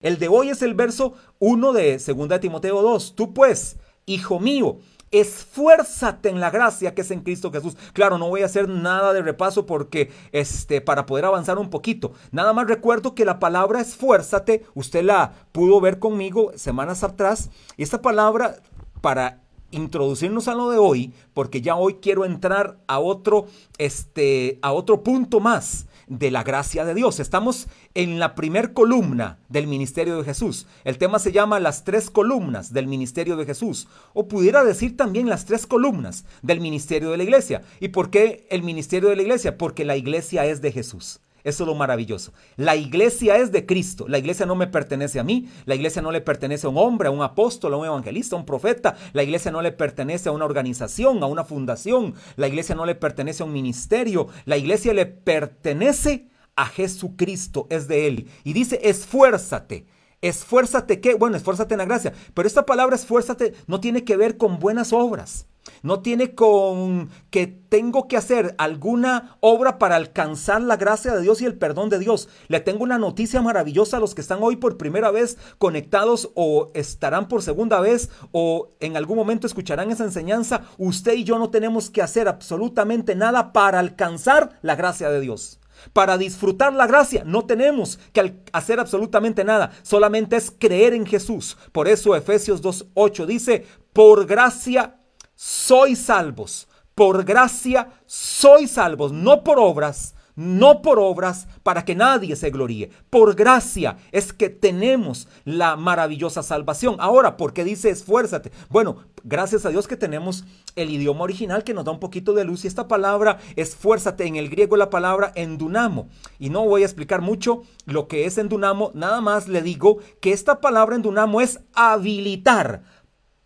El de hoy es el verso 1 de 2 Timoteo 2. Tú pues, hijo mío, esfuérzate en la gracia que es en Cristo Jesús. Claro, no voy a hacer nada de repaso porque este para poder avanzar un poquito. Nada más recuerdo que la palabra esfuérzate, usted la pudo ver conmigo semanas atrás, y esta palabra para introducirnos a lo de hoy, porque ya hoy quiero entrar a otro este a otro punto más de la gracia de Dios. Estamos en la primer columna del ministerio de Jesús. El tema se llama las tres columnas del ministerio de Jesús. O pudiera decir también las tres columnas del ministerio de la iglesia. ¿Y por qué el ministerio de la iglesia? Porque la iglesia es de Jesús. Eso es lo maravilloso. La iglesia es de Cristo. La iglesia no me pertenece a mí. La iglesia no le pertenece a un hombre, a un apóstol, a un evangelista, a un profeta. La iglesia no le pertenece a una organización, a una fundación. La iglesia no le pertenece a un ministerio. La iglesia le pertenece a Jesucristo. Es de Él. Y dice, esfuérzate. Esfuérzate que, bueno, esfuérzate en la gracia. Pero esta palabra esfuérzate no tiene que ver con buenas obras. No tiene con que tengo que hacer alguna obra para alcanzar la gracia de Dios y el perdón de Dios. Le tengo una noticia maravillosa a los que están hoy por primera vez conectados o estarán por segunda vez o en algún momento escucharán esa enseñanza. Usted y yo no tenemos que hacer absolutamente nada para alcanzar la gracia de Dios. Para disfrutar la gracia no tenemos que hacer absolutamente nada, solamente es creer en Jesús. Por eso Efesios 2.8 dice, por gracia sois salvos. Por gracia sois salvos, no por obras, no por obras para que nadie se gloríe. Por gracia es que tenemos la maravillosa salvación. Ahora, ¿por qué dice esfuérzate? Bueno, gracias a Dios que tenemos el idioma original que nos da un poquito de luz y esta palabra esfuérzate en el griego la palabra endunamo. Y no voy a explicar mucho lo que es endunamo, nada más le digo que esta palabra endunamo es habilitar,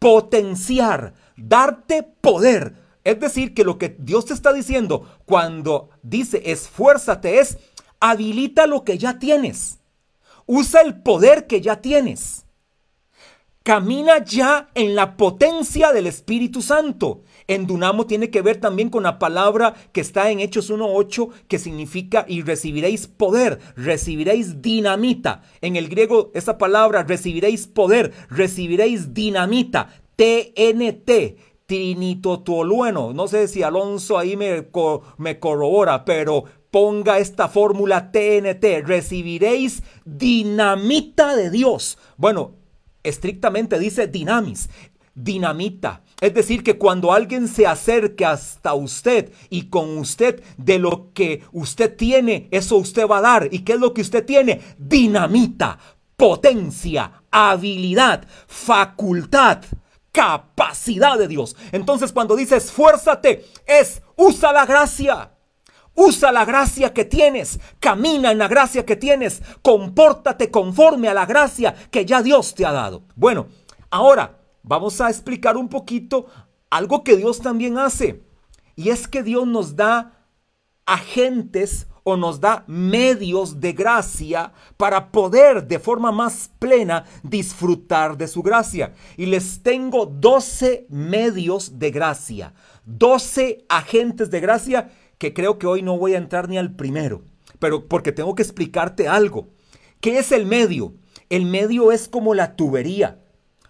potenciar, darte poder. Es decir, que lo que Dios te está diciendo cuando dice esfuérzate es habilita lo que ya tienes. Usa el poder que ya tienes. Camina ya en la potencia del Espíritu Santo. En Dunamo tiene que ver también con la palabra que está en Hechos 1.8 que significa y recibiréis poder, recibiréis dinamita. En el griego esa palabra recibiréis poder, recibiréis dinamita. TNT, trinitotolueno. No sé si Alonso ahí me, me corrobora, pero ponga esta fórmula TNT. Recibiréis dinamita de Dios. Bueno, estrictamente dice dinamis, dinamita. Es decir, que cuando alguien se acerque hasta usted y con usted de lo que usted tiene, eso usted va a dar. ¿Y qué es lo que usted tiene? Dinamita, potencia, habilidad, facultad capacidad de Dios. Entonces cuando dice esfuérzate, es usa la gracia. Usa la gracia que tienes, camina en la gracia que tienes, compórtate conforme a la gracia que ya Dios te ha dado. Bueno, ahora vamos a explicar un poquito algo que Dios también hace. Y es que Dios nos da agentes o nos da medios de gracia para poder de forma más plena disfrutar de su gracia. Y les tengo 12 medios de gracia, 12 agentes de gracia que creo que hoy no voy a entrar ni al primero, pero porque tengo que explicarte algo. ¿Qué es el medio? El medio es como la tubería.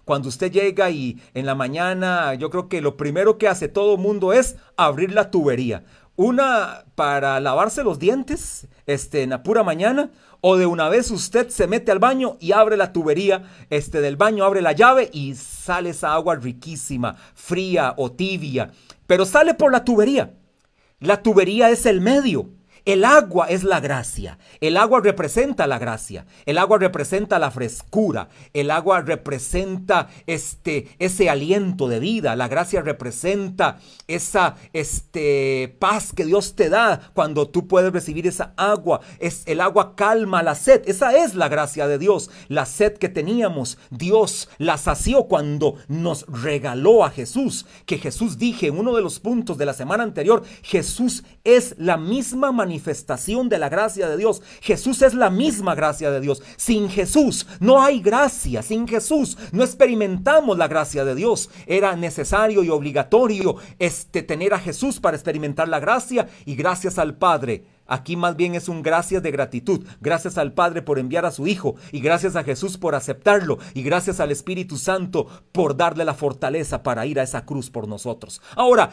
Cuando usted llega y en la mañana, yo creo que lo primero que hace todo mundo es abrir la tubería. Una para lavarse los dientes este, en la pura mañana. O de una vez usted se mete al baño y abre la tubería este, del baño, abre la llave y sale esa agua riquísima, fría o tibia. Pero sale por la tubería. La tubería es el medio. El agua es la gracia. El agua representa la gracia. El agua representa la frescura. El agua representa este, ese aliento de vida. La gracia representa esa este, paz que Dios te da cuando tú puedes recibir esa agua. Es, el agua calma la sed. Esa es la gracia de Dios. La sed que teníamos, Dios la sació cuando nos regaló a Jesús. Que Jesús dije en uno de los puntos de la semana anterior, Jesús es la misma manifestación manifestación de la gracia de Dios. Jesús es la misma gracia de Dios. Sin Jesús no hay gracia. Sin Jesús no experimentamos la gracia de Dios. Era necesario y obligatorio este, tener a Jesús para experimentar la gracia y gracias al Padre Aquí más bien es un gracias de gratitud. Gracias al Padre por enviar a su Hijo y gracias a Jesús por aceptarlo y gracias al Espíritu Santo por darle la fortaleza para ir a esa cruz por nosotros. Ahora,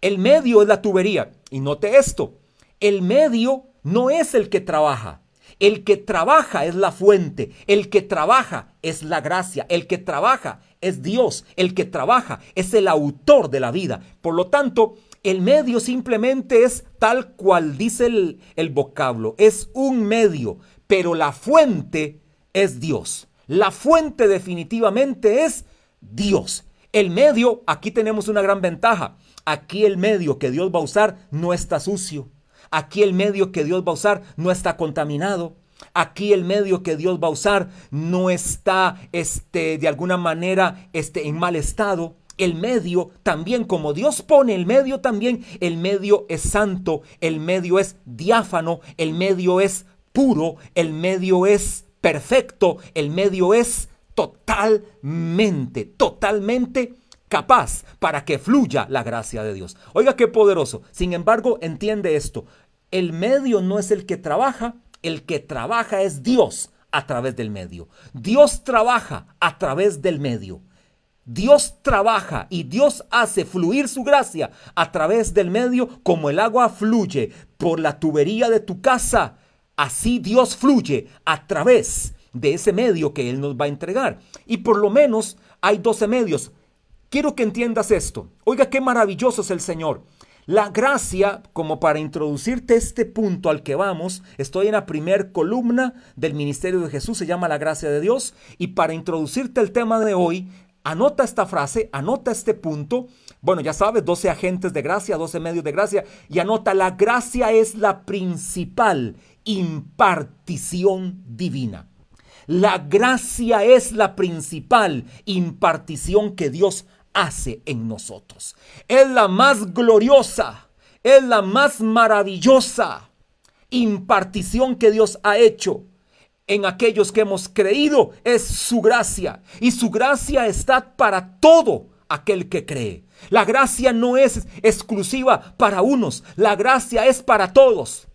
el medio es la tubería. Y note esto, el medio no es el que trabaja. El que trabaja es la fuente, el que trabaja es la gracia, el que trabaja es Dios, el que trabaja es el autor de la vida. Por lo tanto, el medio simplemente es tal cual dice el, el vocablo, es un medio, pero la fuente es Dios. La fuente definitivamente es Dios. El medio, aquí tenemos una gran ventaja. Aquí el medio que Dios va a usar no está sucio. Aquí el medio que Dios va a usar no está contaminado. Aquí el medio que Dios va a usar no está este, de alguna manera este, en mal estado. El medio también, como Dios pone el medio también, el medio es santo, el medio es diáfano, el medio es puro, el medio es perfecto, el medio es totalmente, totalmente capaz para que fluya la gracia de Dios. Oiga qué poderoso. Sin embargo, entiende esto. El medio no es el que trabaja, el que trabaja es Dios a través del medio. Dios trabaja a través del medio. Dios trabaja y Dios hace fluir su gracia a través del medio como el agua fluye por la tubería de tu casa. Así Dios fluye a través de ese medio que Él nos va a entregar. Y por lo menos hay 12 medios. Quiero que entiendas esto. Oiga, qué maravilloso es el Señor. La gracia, como para introducirte este punto al que vamos, estoy en la primer columna del ministerio de Jesús, se llama la gracia de Dios, y para introducirte el tema de hoy, anota esta frase, anota este punto, bueno, ya sabes, 12 agentes de gracia, 12 medios de gracia, y anota, la gracia es la principal impartición divina. La gracia es la principal impartición que Dios hace en nosotros. Es la más gloriosa, es la más maravillosa impartición que Dios ha hecho en aquellos que hemos creído. Es su gracia y su gracia está para todo aquel que cree. La gracia no es exclusiva para unos, la gracia es para todos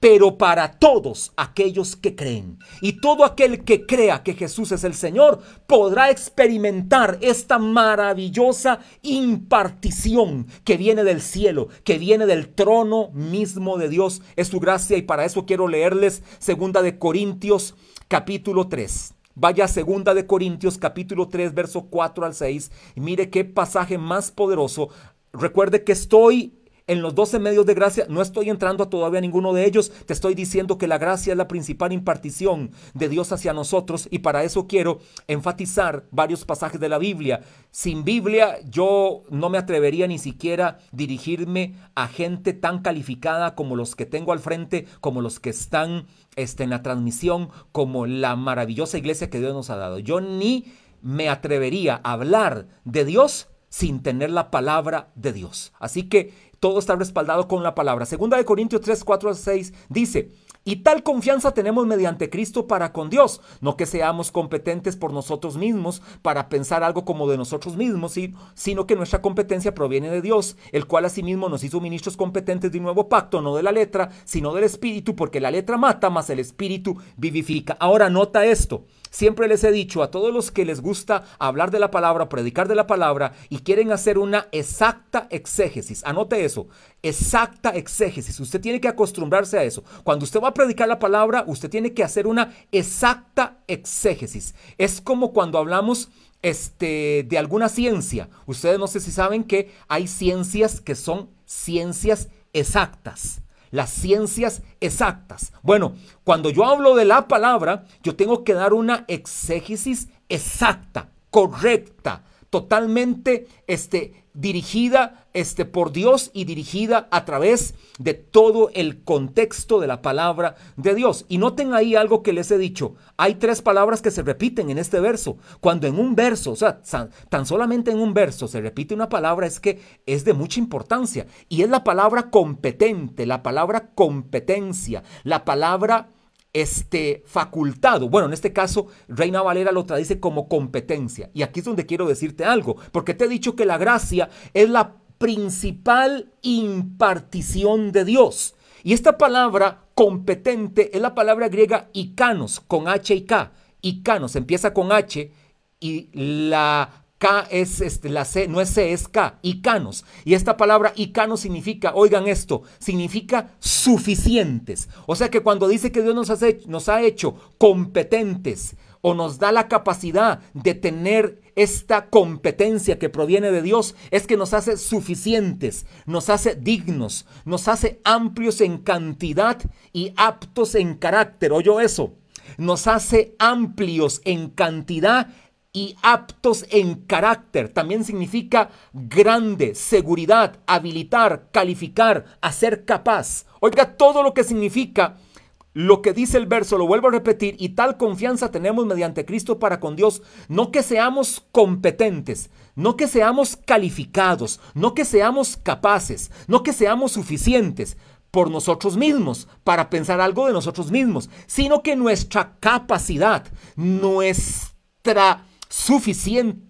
pero para todos aquellos que creen. Y todo aquel que crea que Jesús es el Señor podrá experimentar esta maravillosa impartición que viene del cielo, que viene del trono mismo de Dios. Es su gracia y para eso quiero leerles segunda de Corintios capítulo 3. Vaya segunda de Corintios capítulo 3 verso 4 al 6 y mire qué pasaje más poderoso. Recuerde que estoy en los 12 medios de gracia, no estoy entrando a todavía ninguno de ellos, te estoy diciendo que la gracia es la principal impartición de Dios hacia nosotros y para eso quiero enfatizar varios pasajes de la Biblia. Sin Biblia yo no me atrevería ni siquiera dirigirme a gente tan calificada como los que tengo al frente, como los que están este, en la transmisión, como la maravillosa iglesia que Dios nos ha dado. Yo ni me atrevería a hablar de Dios sin tener la palabra de Dios. Así que todo está respaldado con la palabra. Segunda de Corintios 3, 4 6 dice, y tal confianza tenemos mediante Cristo para con Dios, no que seamos competentes por nosotros mismos para pensar algo como de nosotros mismos, sino que nuestra competencia proviene de Dios, el cual asimismo nos hizo ministros competentes de un nuevo pacto, no de la letra, sino del espíritu, porque la letra mata, mas el espíritu vivifica. Ahora nota esto, Siempre les he dicho a todos los que les gusta hablar de la palabra, predicar de la palabra y quieren hacer una exacta exégesis. Anote eso, exacta exégesis. Usted tiene que acostumbrarse a eso. Cuando usted va a predicar la palabra, usted tiene que hacer una exacta exégesis. Es como cuando hablamos este, de alguna ciencia. Ustedes no sé si saben que hay ciencias que son ciencias exactas las ciencias exactas. Bueno, cuando yo hablo de la palabra, yo tengo que dar una exégesis exacta, correcta, totalmente este, dirigida este, por Dios y dirigida a través de todo el contexto de la palabra de Dios. Y noten ahí algo que les he dicho. Hay tres palabras que se repiten en este verso. Cuando en un verso, o sea, tan solamente en un verso se repite una palabra, es que es de mucha importancia. Y es la palabra competente, la palabra competencia, la palabra este, facultado. Bueno, en este caso, Reina Valera lo traduce como competencia. Y aquí es donde quiero decirte algo, porque te he dicho que la gracia es la principal impartición de Dios. Y esta palabra competente es la palabra griega ikanos, con H y K. Ikanos, empieza con H y la K es este, la C, no es C, es K, icanos. Y esta palabra icanos significa, oigan esto, significa suficientes. O sea que cuando dice que Dios nos, nos ha hecho competentes o nos da la capacidad de tener esta competencia que proviene de Dios, es que nos hace suficientes, nos hace dignos, nos hace amplios en cantidad y aptos en carácter. ¿Oyó eso? Nos hace amplios en cantidad y aptos en carácter. También significa grande, seguridad, habilitar, calificar, hacer capaz. Oiga, todo lo que significa lo que dice el verso, lo vuelvo a repetir, y tal confianza tenemos mediante Cristo para con Dios, no que seamos competentes, no que seamos calificados, no que seamos capaces, no que seamos suficientes por nosotros mismos, para pensar algo de nosotros mismos, sino que nuestra capacidad, nuestra suficiente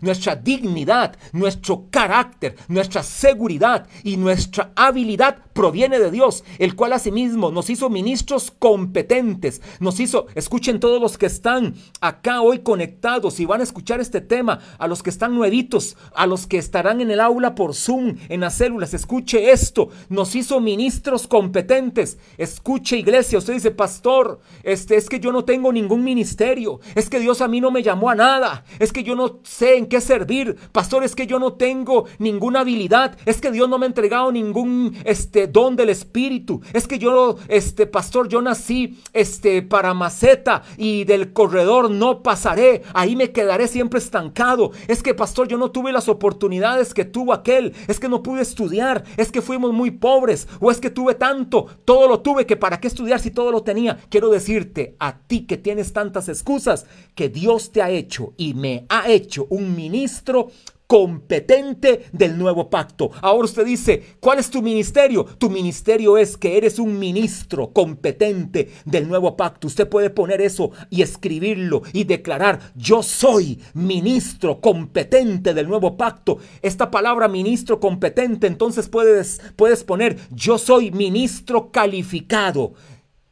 nuestra dignidad, nuestro carácter, nuestra seguridad y nuestra habilidad proviene de Dios, el cual asimismo nos hizo ministros competentes, nos hizo, escuchen todos los que están acá hoy conectados y van a escuchar este tema, a los que están nuevitos, a los que estarán en el aula por Zoom, en las células, escuche esto, nos hizo ministros competentes, escuche iglesia, usted dice, pastor, este es que yo no tengo ningún ministerio, es que Dios a mí no me llamó a nada, es que yo no sé en qué servir, pastor, es que yo no tengo ninguna habilidad, es que Dios no me ha entregado ningún este don del Espíritu. Es que yo, este pastor, yo nací este, para maceta y del corredor no pasaré. Ahí me quedaré siempre estancado. Es que, pastor, yo no tuve las oportunidades que tuvo aquel. Es que no pude estudiar. Es que fuimos muy pobres. O es que tuve tanto. Todo lo tuve que para qué estudiar si todo lo tenía. Quiero decirte a ti que tienes tantas excusas que Dios te ha hecho y me ha hecho un ministro competente del nuevo pacto. Ahora usted dice, ¿cuál es tu ministerio? Tu ministerio es que eres un ministro competente del nuevo pacto. Usted puede poner eso y escribirlo y declarar, yo soy ministro competente del nuevo pacto. Esta palabra ministro competente, entonces puedes, puedes poner, yo soy ministro calificado,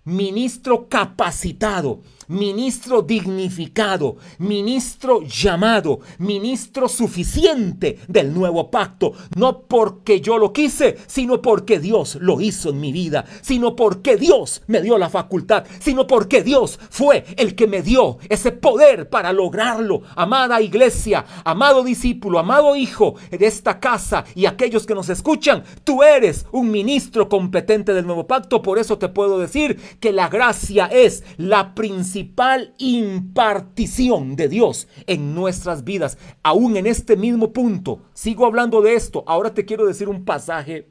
ministro capacitado ministro dignificado, ministro llamado, ministro suficiente del nuevo pacto, no porque yo lo quise, sino porque Dios lo hizo en mi vida, sino porque Dios me dio la facultad, sino porque Dios fue el que me dio ese poder para lograrlo. Amada iglesia, amado discípulo, amado hijo de esta casa y aquellos que nos escuchan, tú eres un ministro competente del nuevo pacto, por eso te puedo decir que la gracia es la principal principal impartición de Dios en nuestras vidas. Aún en este mismo punto, sigo hablando de esto, ahora te quiero decir un pasaje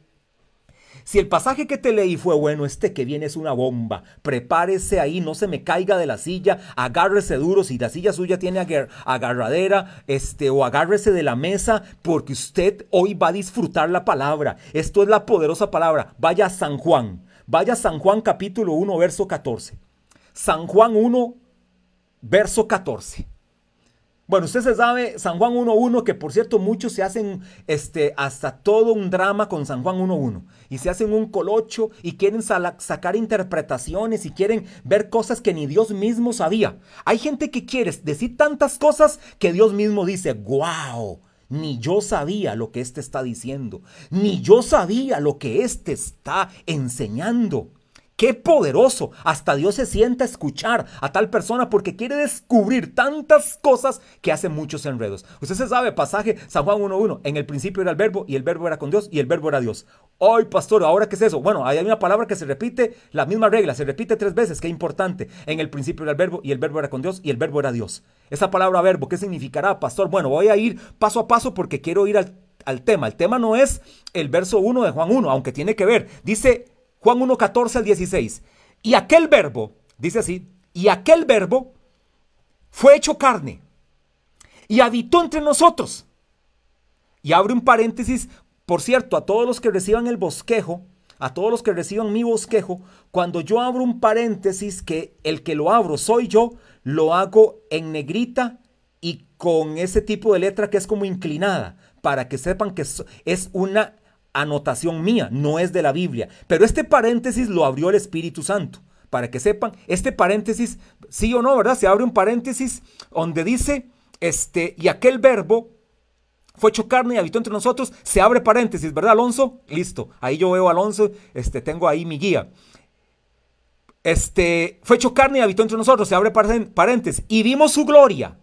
si el pasaje que te leí fue bueno, este que viene es una bomba. Prepárese ahí, no se me caiga de la silla, agárrese duro. Si la silla suya tiene agarradera, este, o agárrese de la mesa, porque usted hoy va a disfrutar la palabra. Esto es la poderosa palabra. Vaya a San Juan. Vaya a San Juan capítulo 1, verso 14. San Juan 1, verso 14. Bueno, usted se sabe San Juan 1.1, que por cierto muchos se hacen este, hasta todo un drama con San Juan 1.1 y se hacen un colocho y quieren sacar interpretaciones y quieren ver cosas que ni Dios mismo sabía. Hay gente que quiere decir tantas cosas que Dios mismo dice, wow, ni yo sabía lo que éste está diciendo, ni yo sabía lo que éste está enseñando. Qué poderoso. Hasta Dios se sienta a escuchar a tal persona porque quiere descubrir tantas cosas que hace muchos enredos. Usted se sabe, pasaje San Juan 1.1. En el principio era el verbo y el verbo era con Dios y el verbo era Dios. Hoy, pastor, ¿ahora qué es eso? Bueno, hay una palabra que se repite, la misma regla, se repite tres veces. Qué importante. En el principio era el verbo y el verbo era con Dios y el verbo era Dios. Esa palabra verbo, ¿qué significará, pastor? Bueno, voy a ir paso a paso porque quiero ir al, al tema. El tema no es el verso 1 de Juan 1, aunque tiene que ver. Dice Juan 1, 14 al 16. Y aquel verbo, dice así, y aquel verbo fue hecho carne y habitó entre nosotros. Y abre un paréntesis, por cierto, a todos los que reciban el bosquejo, a todos los que reciban mi bosquejo, cuando yo abro un paréntesis, que el que lo abro soy yo, lo hago en negrita y con ese tipo de letra que es como inclinada, para que sepan que es una anotación mía, no es de la Biblia. Pero este paréntesis lo abrió el Espíritu Santo. Para que sepan, este paréntesis, sí o no, ¿verdad? Se abre un paréntesis donde dice, este, y aquel verbo fue hecho carne y habitó entre nosotros. Se abre paréntesis, ¿verdad, Alonso? Listo. Ahí yo veo a Alonso, este, tengo ahí mi guía. Este, fue hecho carne y habitó entre nosotros. Se abre paréntesis. Y vimos su gloria.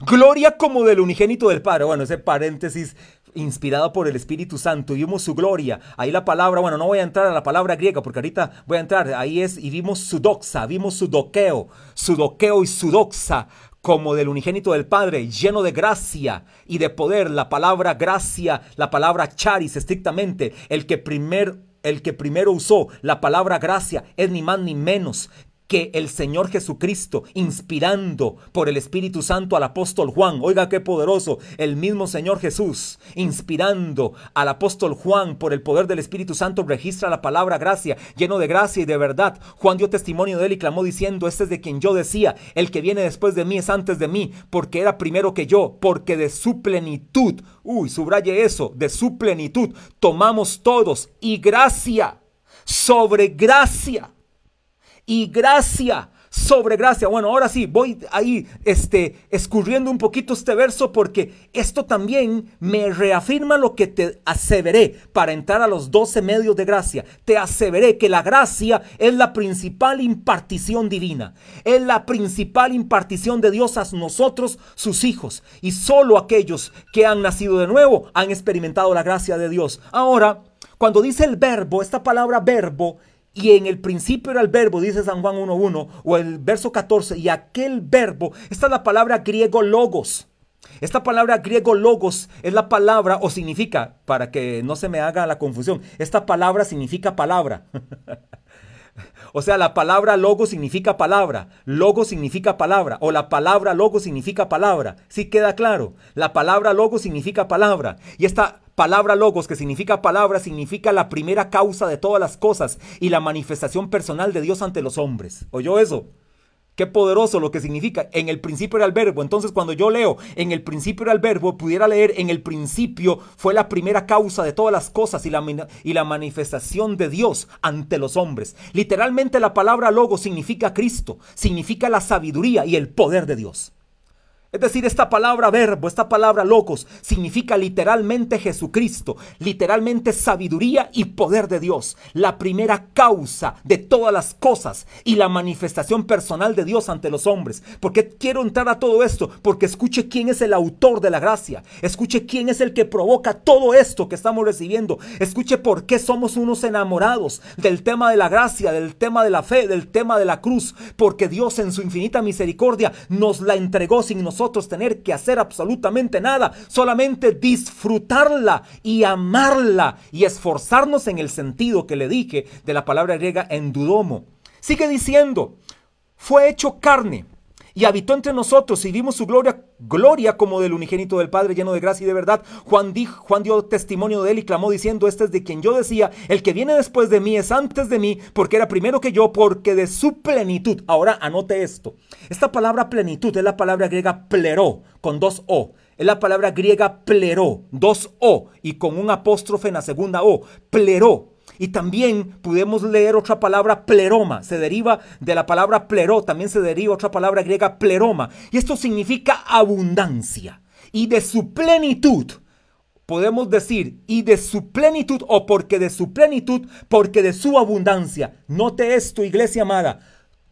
Gloria como del unigénito del Padre. Bueno, ese paréntesis inspirado por el Espíritu Santo. Vimos su gloria. Ahí la palabra, bueno, no voy a entrar a la palabra griega porque ahorita voy a entrar. Ahí es, y vimos su doxa, vimos su doqueo, su doqueo y su doxa como del unigénito del Padre, lleno de gracia y de poder. La palabra gracia, la palabra charis estrictamente, el que primer el que primero usó la palabra gracia es ni más ni menos que el Señor Jesucristo, inspirando por el Espíritu Santo al apóstol Juan, oiga qué poderoso, el mismo Señor Jesús, inspirando al apóstol Juan por el poder del Espíritu Santo, registra la palabra gracia, lleno de gracia y de verdad. Juan dio testimonio de él y clamó diciendo, este es de quien yo decía, el que viene después de mí es antes de mí, porque era primero que yo, porque de su plenitud, uy, subraye eso, de su plenitud, tomamos todos y gracia sobre gracia y gracia sobre gracia. Bueno, ahora sí, voy ahí este, escurriendo un poquito este verso porque esto también me reafirma lo que te aseveré para entrar a los 12 medios de gracia. Te aseveré que la gracia es la principal impartición divina, es la principal impartición de Dios a nosotros, sus hijos. Y solo aquellos que han nacido de nuevo han experimentado la gracia de Dios. Ahora, cuando dice el verbo, esta palabra verbo, y en el principio era el verbo, dice San Juan 1.1, o el verso 14, y aquel verbo, esta es la palabra griego logos. Esta palabra griego logos es la palabra, o significa, para que no se me haga la confusión, esta palabra significa palabra. O sea, la palabra logo significa palabra, logo significa palabra, o la palabra logo significa palabra. ¿Sí queda claro? La palabra logo significa palabra. Y esta palabra logos, que significa palabra, significa la primera causa de todas las cosas y la manifestación personal de Dios ante los hombres. ¿Oyó eso? Qué poderoso lo que significa. En el principio era el verbo. Entonces cuando yo leo en el principio era el verbo, pudiera leer en el principio fue la primera causa de todas las cosas y la, y la manifestación de Dios ante los hombres. Literalmente la palabra logo significa Cristo, significa la sabiduría y el poder de Dios. Es decir, esta palabra verbo, esta palabra locos, significa literalmente Jesucristo, literalmente sabiduría y poder de Dios, la primera causa de todas las cosas y la manifestación personal de Dios ante los hombres. ¿Por qué quiero entrar a todo esto? Porque escuche quién es el autor de la gracia, escuche quién es el que provoca todo esto que estamos recibiendo, escuche por qué somos unos enamorados del tema de la gracia, del tema de la fe, del tema de la cruz, porque Dios en su infinita misericordia nos la entregó sin nosotros tener que hacer absolutamente nada, solamente disfrutarla y amarla y esforzarnos en el sentido que le dije de la palabra griega endudomo. Sigue diciendo, fue hecho carne y habitó entre nosotros y vimos su gloria, gloria como del unigénito del Padre lleno de gracia y de verdad. Juan, dijo, Juan dio testimonio de él y clamó diciendo, este es de quien yo decía, el que viene después de mí es antes de mí, porque era primero que yo, porque de su plenitud. Ahora anote esto. Esta palabra plenitud es la palabra griega pleró, con dos O. Es la palabra griega pleró, dos O, y con un apóstrofe en la segunda O. Pleró y también podemos leer otra palabra pleroma, se deriva de la palabra pleró, también se deriva otra palabra griega pleroma. Y esto significa abundancia. Y de su plenitud, podemos decir, y de su plenitud, o porque de su plenitud, porque de su abundancia. Note esto, iglesia amada,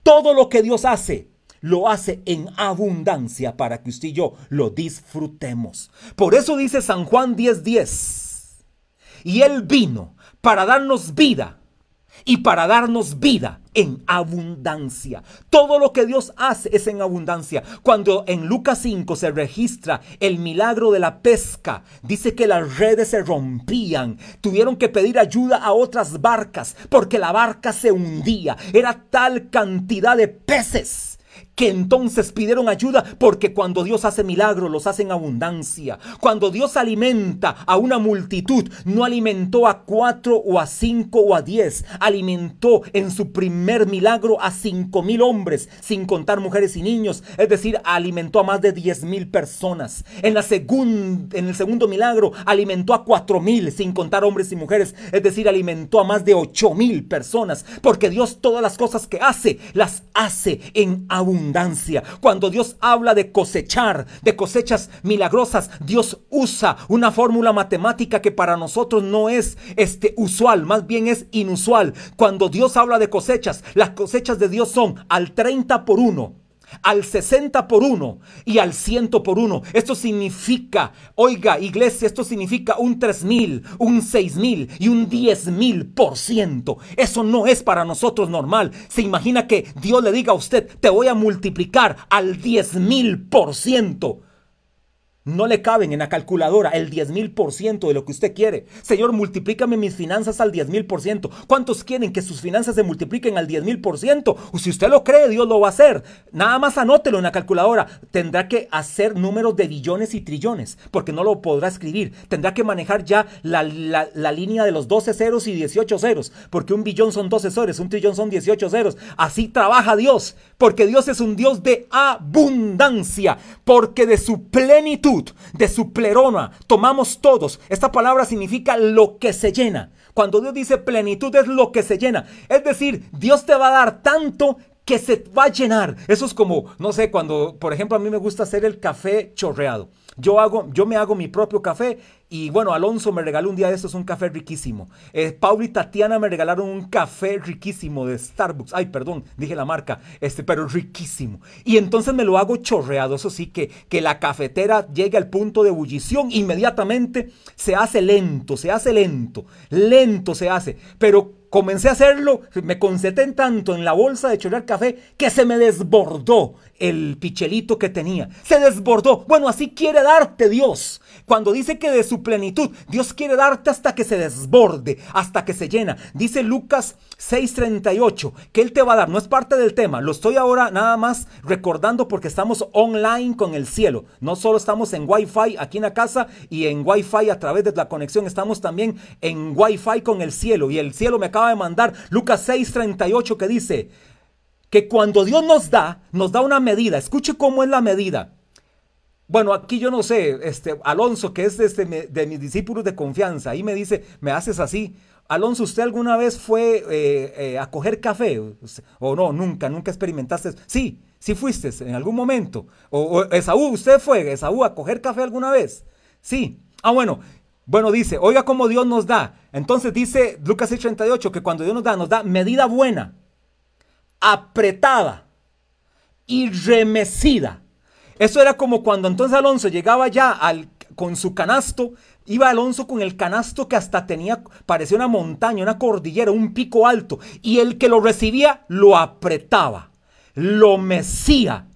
todo lo que Dios hace, lo hace en abundancia para que usted y yo lo disfrutemos. Por eso dice San Juan 10:10. Y él vino para darnos vida y para darnos vida en abundancia. Todo lo que Dios hace es en abundancia. Cuando en Lucas 5 se registra el milagro de la pesca, dice que las redes se rompían. Tuvieron que pedir ayuda a otras barcas porque la barca se hundía. Era tal cantidad de peces entonces pidieron ayuda porque cuando Dios hace milagros los hace en abundancia. Cuando Dios alimenta a una multitud, no alimentó a cuatro o a cinco o a diez, alimentó en su primer milagro a cinco mil hombres, sin contar mujeres y niños, es decir, alimentó a más de diez mil personas. En, la en el segundo milagro alimentó a cuatro mil, sin contar hombres y mujeres, es decir, alimentó a más de ocho mil personas, porque Dios todas las cosas que hace, las hace en abundancia. Cuando Dios habla de cosechar, de cosechas milagrosas, Dios usa una fórmula matemática que para nosotros no es este usual, más bien es inusual. Cuando Dios habla de cosechas, las cosechas de Dios son al 30 por 1 al 60 por 1 y al 100 por 1. Esto significa, oiga, iglesia, esto significa un 3 mil, un 6 mil y un 10 mil por ciento. Eso no es para nosotros normal. Se imagina que Dios le diga a usted, te voy a multiplicar al 10 mil por ciento. No le caben en la calculadora el 10 mil por ciento de lo que usted quiere. Señor, multiplícame mis finanzas al 10 mil por ciento. ¿Cuántos quieren que sus finanzas se multipliquen al 10 mil por ciento? Si usted lo cree, Dios lo va a hacer. Nada más anótelo en la calculadora. Tendrá que hacer números de billones y trillones, porque no lo podrá escribir. Tendrá que manejar ya la, la línea de los 12 ceros y 18 ceros, porque un billón son 12 ceros, un trillón son 18 ceros. Así trabaja Dios, porque Dios es un Dios de abundancia, porque de su plenitud de su pleroma, tomamos todos. Esta palabra significa lo que se llena. Cuando Dios dice plenitud es lo que se llena. Es decir, Dios te va a dar tanto que se va a llenar. Eso es como, no sé, cuando, por ejemplo, a mí me gusta hacer el café chorreado. Yo, hago, yo me hago mi propio café y bueno, Alonso me regaló un día de estos un café riquísimo. Eh, Paul y Tatiana me regalaron un café riquísimo de Starbucks. Ay, perdón, dije la marca, este, pero riquísimo. Y entonces me lo hago chorreado. Eso sí, que, que la cafetera llegue al punto de ebullición, inmediatamente se hace lento, se hace lento, lento se hace. Pero comencé a hacerlo, me concentré tanto en la bolsa de chorrear café que se me desbordó el pichelito que tenía. Se desbordó. Bueno, así quiere darte Dios. Cuando dice que de su plenitud, Dios quiere darte hasta que se desborde, hasta que se llena. Dice Lucas 6:38 que Él te va a dar. No es parte del tema. Lo estoy ahora nada más recordando porque estamos online con el cielo. No solo estamos en Wi-Fi aquí en la casa y en Wi-Fi a través de la conexión. Estamos también en Wi-Fi con el cielo. Y el cielo me acaba de mandar Lucas 6:38 que dice que cuando Dios nos da, nos da una medida. Escuche cómo es la medida. Bueno, aquí yo no sé, este Alonso, que es este, de mis discípulos de confianza, ahí me dice, me haces así. Alonso, ¿usted alguna vez fue eh, eh, a coger café? ¿O no? Nunca, nunca experimentaste. Sí, sí fuiste en algún momento. O, o Esaú, ¿usted fue, Esaú, a coger café alguna vez? Sí. Ah, bueno, bueno, dice, oiga cómo Dios nos da. Entonces dice Lucas 6:38 que cuando Dios nos da, nos da medida buena apretada y remecida. Eso era como cuando entonces Alonso llegaba ya al, con su canasto, iba Alonso con el canasto que hasta tenía, parecía una montaña, una cordillera, un pico alto, y el que lo recibía lo apretaba, lo mecía,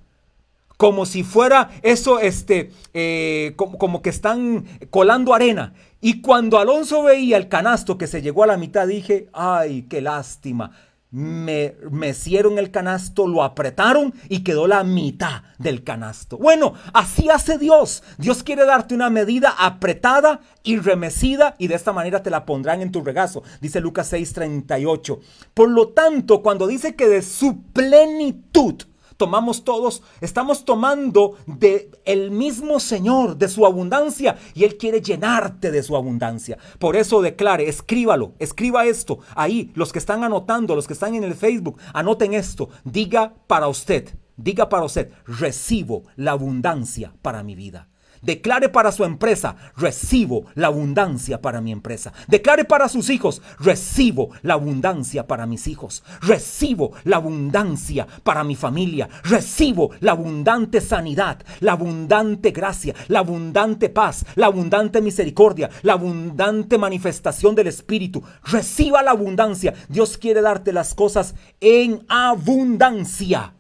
como si fuera eso, este, eh, como, como, que están colando arena. Y cuando Alonso veía el canasto que se llegó a la mitad, dije, ay, qué lástima me mecieron el canasto, lo apretaron y quedó la mitad del canasto. Bueno, así hace Dios. Dios quiere darte una medida apretada y remecida y de esta manera te la pondrán en tu regazo, dice Lucas 6:38. Por lo tanto, cuando dice que de su plenitud, tomamos todos, estamos tomando de el mismo Señor, de su abundancia, y Él quiere llenarte de su abundancia. Por eso declare, escríbalo, escriba esto ahí, los que están anotando, los que están en el Facebook, anoten esto, diga para usted, diga para usted, recibo la abundancia para mi vida. Declare para su empresa, recibo la abundancia para mi empresa. Declare para sus hijos, recibo la abundancia para mis hijos. Recibo la abundancia para mi familia. Recibo la abundante sanidad, la abundante gracia, la abundante paz, la abundante misericordia, la abundante manifestación del Espíritu. Reciba la abundancia. Dios quiere darte las cosas en abundancia.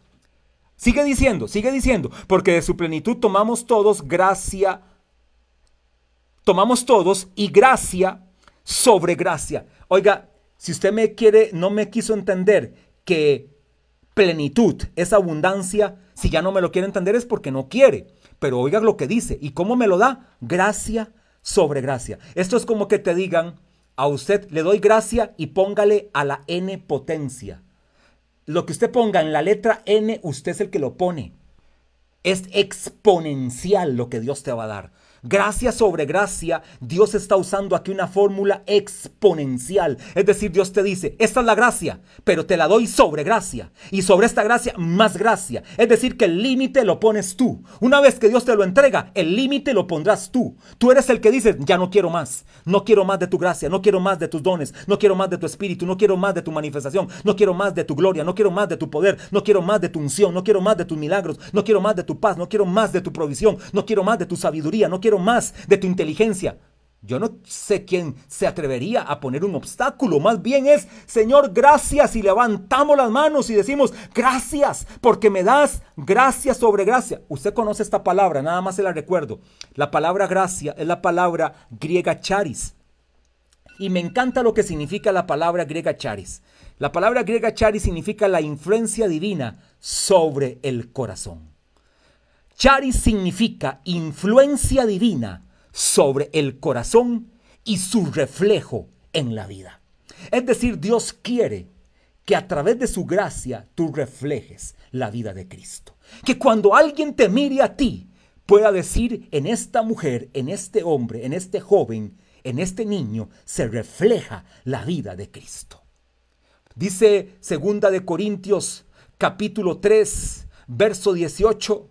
Sigue diciendo, sigue diciendo, porque de su plenitud tomamos todos gracia, tomamos todos y gracia sobre gracia. Oiga, si usted me quiere, no me quiso entender que plenitud, esa abundancia, si ya no me lo quiere entender es porque no quiere. Pero oiga lo que dice. ¿Y cómo me lo da? Gracia sobre gracia. Esto es como que te digan, a usted le doy gracia y póngale a la n potencia. Lo que usted ponga en la letra n, usted es el que lo pone. Es exponencial lo que Dios te va a dar. Gracia sobre gracia, Dios está usando aquí una fórmula exponencial. Es decir, Dios te dice, esta es la gracia, pero te la doy sobre gracia. Y sobre esta gracia, más gracia. Es decir, que el límite lo pones tú. Una vez que Dios te lo entrega, el límite lo pondrás tú. Tú eres el que dice, ya no quiero más. No quiero más de tu gracia, no quiero más de tus dones, no quiero más de tu espíritu, no quiero más de tu manifestación, no quiero más de tu gloria, no quiero más de tu poder, no quiero más de tu unción, no quiero más de tus milagros, no quiero más de tu paz, no quiero más de tu provisión, no quiero más de tu sabiduría, no quiero más de tu inteligencia. Yo no sé quién se atrevería a poner un obstáculo. Más bien es, Señor, gracias. Y levantamos las manos y decimos, gracias, porque me das gracia sobre gracia. Usted conoce esta palabra, nada más se la recuerdo. La palabra gracia es la palabra griega charis. Y me encanta lo que significa la palabra griega charis. La palabra griega charis significa la influencia divina sobre el corazón. Charis significa influencia divina sobre el corazón y su reflejo en la vida. Es decir, Dios quiere que a través de su gracia tú reflejes la vida de Cristo. Que cuando alguien te mire a ti, pueda decir en esta mujer, en este hombre, en este joven, en este niño, se refleja la vida de Cristo. Dice segunda de Corintios capítulo 3, verso 18,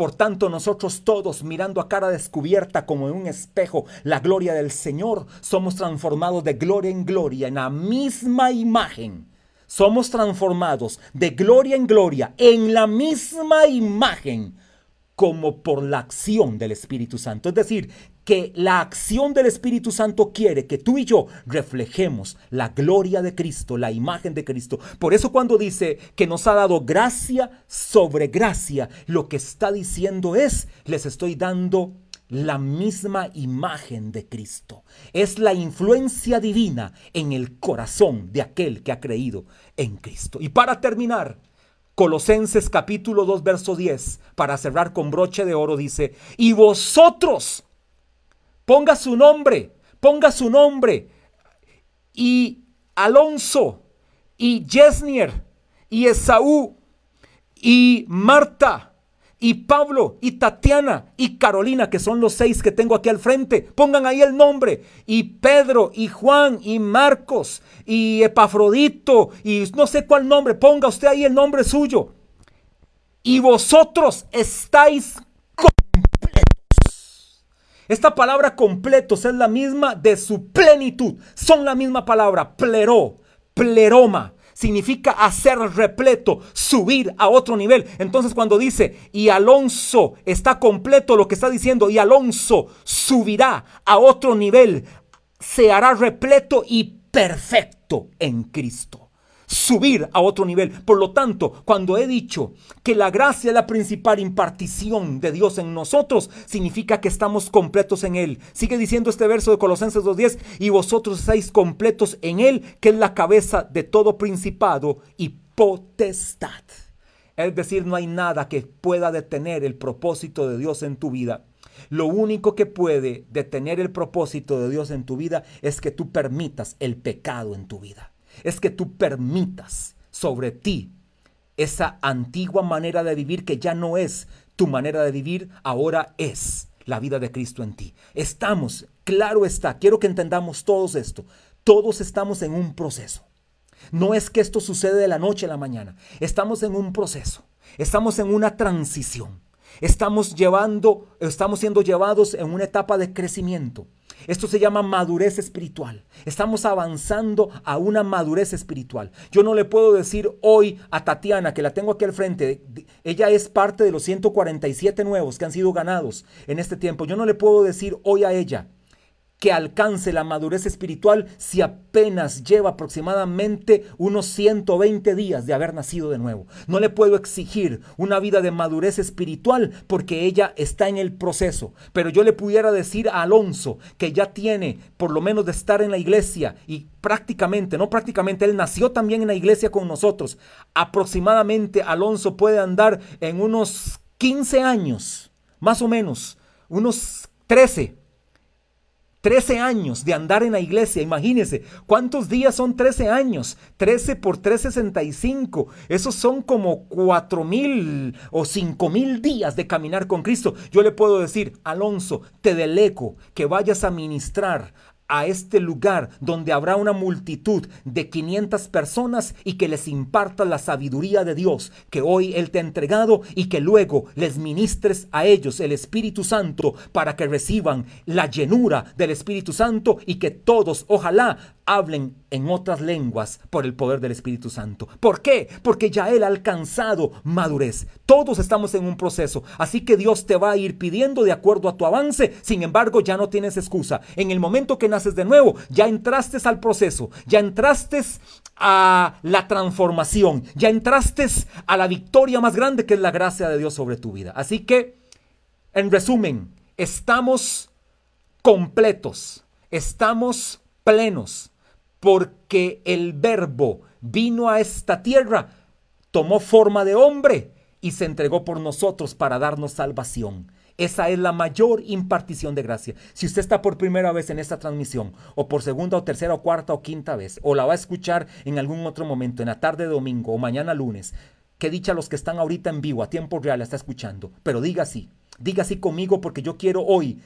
por tanto, nosotros todos, mirando a cara descubierta como en un espejo la gloria del Señor, somos transformados de gloria en gloria en la misma imagen. Somos transformados de gloria en gloria en la misma imagen como por la acción del Espíritu Santo. Es decir, que la acción del Espíritu Santo quiere que tú y yo reflejemos la gloria de Cristo, la imagen de Cristo. Por eso cuando dice que nos ha dado gracia sobre gracia, lo que está diciendo es, les estoy dando la misma imagen de Cristo. Es la influencia divina en el corazón de aquel que ha creído en Cristo. Y para terminar, Colosenses capítulo 2, verso 10, para cerrar con broche de oro, dice, y vosotros, Ponga su nombre, ponga su nombre. Y Alonso, y Jesnier, y Esaú, y Marta, y Pablo, y Tatiana, y Carolina, que son los seis que tengo aquí al frente. Pongan ahí el nombre. Y Pedro, y Juan, y Marcos, y Epafrodito, y no sé cuál nombre. Ponga usted ahí el nombre suyo. Y vosotros estáis esta palabra completos es la misma de su plenitud. Son la misma palabra, pleró, pleroma. Significa hacer repleto, subir a otro nivel. Entonces cuando dice, y Alonso está completo, lo que está diciendo, y Alonso subirá a otro nivel, se hará repleto y perfecto en Cristo subir a otro nivel. Por lo tanto, cuando he dicho que la gracia es la principal impartición de Dios en nosotros, significa que estamos completos en Él. Sigue diciendo este verso de Colosenses 2.10, y vosotros estáis completos en Él, que es la cabeza de todo principado y potestad. Es decir, no hay nada que pueda detener el propósito de Dios en tu vida. Lo único que puede detener el propósito de Dios en tu vida es que tú permitas el pecado en tu vida es que tú permitas sobre ti esa antigua manera de vivir que ya no es tu manera de vivir, ahora es la vida de Cristo en ti. Estamos, claro está, quiero que entendamos todos esto, todos estamos en un proceso. No es que esto sucede de la noche a la mañana, estamos en un proceso, estamos en una transición. Estamos llevando, estamos siendo llevados en una etapa de crecimiento. Esto se llama madurez espiritual. Estamos avanzando a una madurez espiritual. Yo no le puedo decir hoy a Tatiana, que la tengo aquí al frente, ella es parte de los 147 nuevos que han sido ganados en este tiempo. Yo no le puedo decir hoy a ella, que alcance la madurez espiritual si apenas lleva aproximadamente unos 120 días de haber nacido de nuevo. No le puedo exigir una vida de madurez espiritual porque ella está en el proceso. Pero yo le pudiera decir a Alonso que ya tiene por lo menos de estar en la iglesia y prácticamente, no prácticamente, él nació también en la iglesia con nosotros. Aproximadamente Alonso puede andar en unos 15 años, más o menos, unos 13 13 años de andar en la iglesia, imagínense, ¿cuántos días son 13 años? 13 por 365, esos son como 4 mil o 5 mil días de caminar con Cristo. Yo le puedo decir, Alonso, te delego que vayas a ministrar a este lugar donde habrá una multitud de 500 personas y que les imparta la sabiduría de Dios que hoy Él te ha entregado y que luego les ministres a ellos el Espíritu Santo para que reciban la llenura del Espíritu Santo y que todos, ojalá, hablen en otras lenguas por el poder del Espíritu Santo. ¿Por qué? Porque ya Él ha alcanzado madurez. Todos estamos en un proceso, así que Dios te va a ir pidiendo de acuerdo a tu avance. Sin embargo, ya no tienes excusa. En el momento que naces de nuevo, ya entraste al proceso, ya entraste a la transformación, ya entraste a la victoria más grande que es la gracia de Dios sobre tu vida. Así que, en resumen, estamos completos, estamos plenos porque el verbo vino a esta tierra, tomó forma de hombre y se entregó por nosotros para darnos salvación. Esa es la mayor impartición de gracia. Si usted está por primera vez en esta transmisión, o por segunda o tercera o cuarta o quinta vez, o la va a escuchar en algún otro momento, en la tarde de domingo o mañana lunes, que dicha los que están ahorita en vivo, a tiempo real, está escuchando. Pero diga así, diga así conmigo porque yo quiero hoy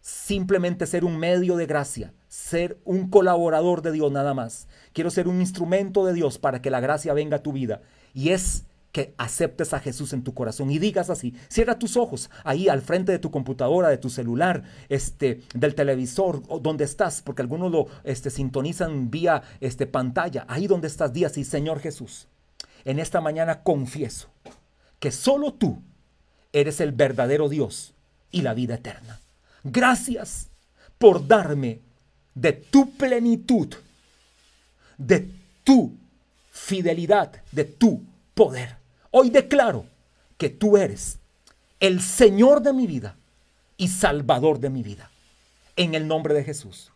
simplemente ser un medio de gracia, ser un colaborador de Dios nada más. Quiero ser un instrumento de Dios para que la gracia venga a tu vida. Y es que aceptes a Jesús en tu corazón y digas así, cierra tus ojos ahí al frente de tu computadora, de tu celular, este, del televisor, donde estás, porque algunos lo este, sintonizan vía este, pantalla, ahí donde estás, di así, Señor Jesús, en esta mañana confieso que solo tú eres el verdadero Dios y la vida eterna. Gracias por darme de tu plenitud, de tu fidelidad, de tu poder. Hoy declaro que tú eres el Señor de mi vida y Salvador de mi vida. En el nombre de Jesús.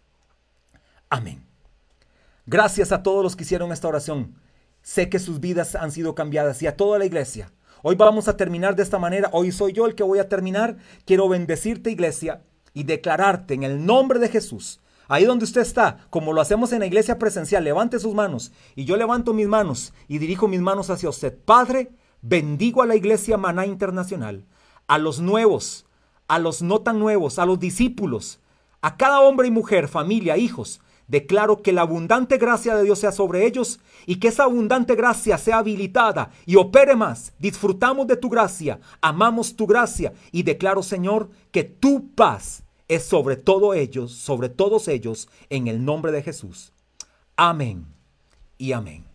Amén. Gracias a todos los que hicieron esta oración. Sé que sus vidas han sido cambiadas y a toda la iglesia. Hoy vamos a terminar de esta manera. Hoy soy yo el que voy a terminar. Quiero bendecirte iglesia y declararte en el nombre de Jesús, ahí donde usted está, como lo hacemos en la iglesia presencial, levante sus manos y yo levanto mis manos y dirijo mis manos hacia usted. Padre, bendigo a la iglesia Maná Internacional, a los nuevos, a los no tan nuevos, a los discípulos, a cada hombre y mujer, familia, hijos. Declaro que la abundante gracia de Dios sea sobre ellos y que esa abundante gracia sea habilitada y opere más. Disfrutamos de tu gracia, amamos tu gracia y declaro, Señor, que tu paz es sobre todo ellos, sobre todos ellos, en el nombre de Jesús. Amén y amén.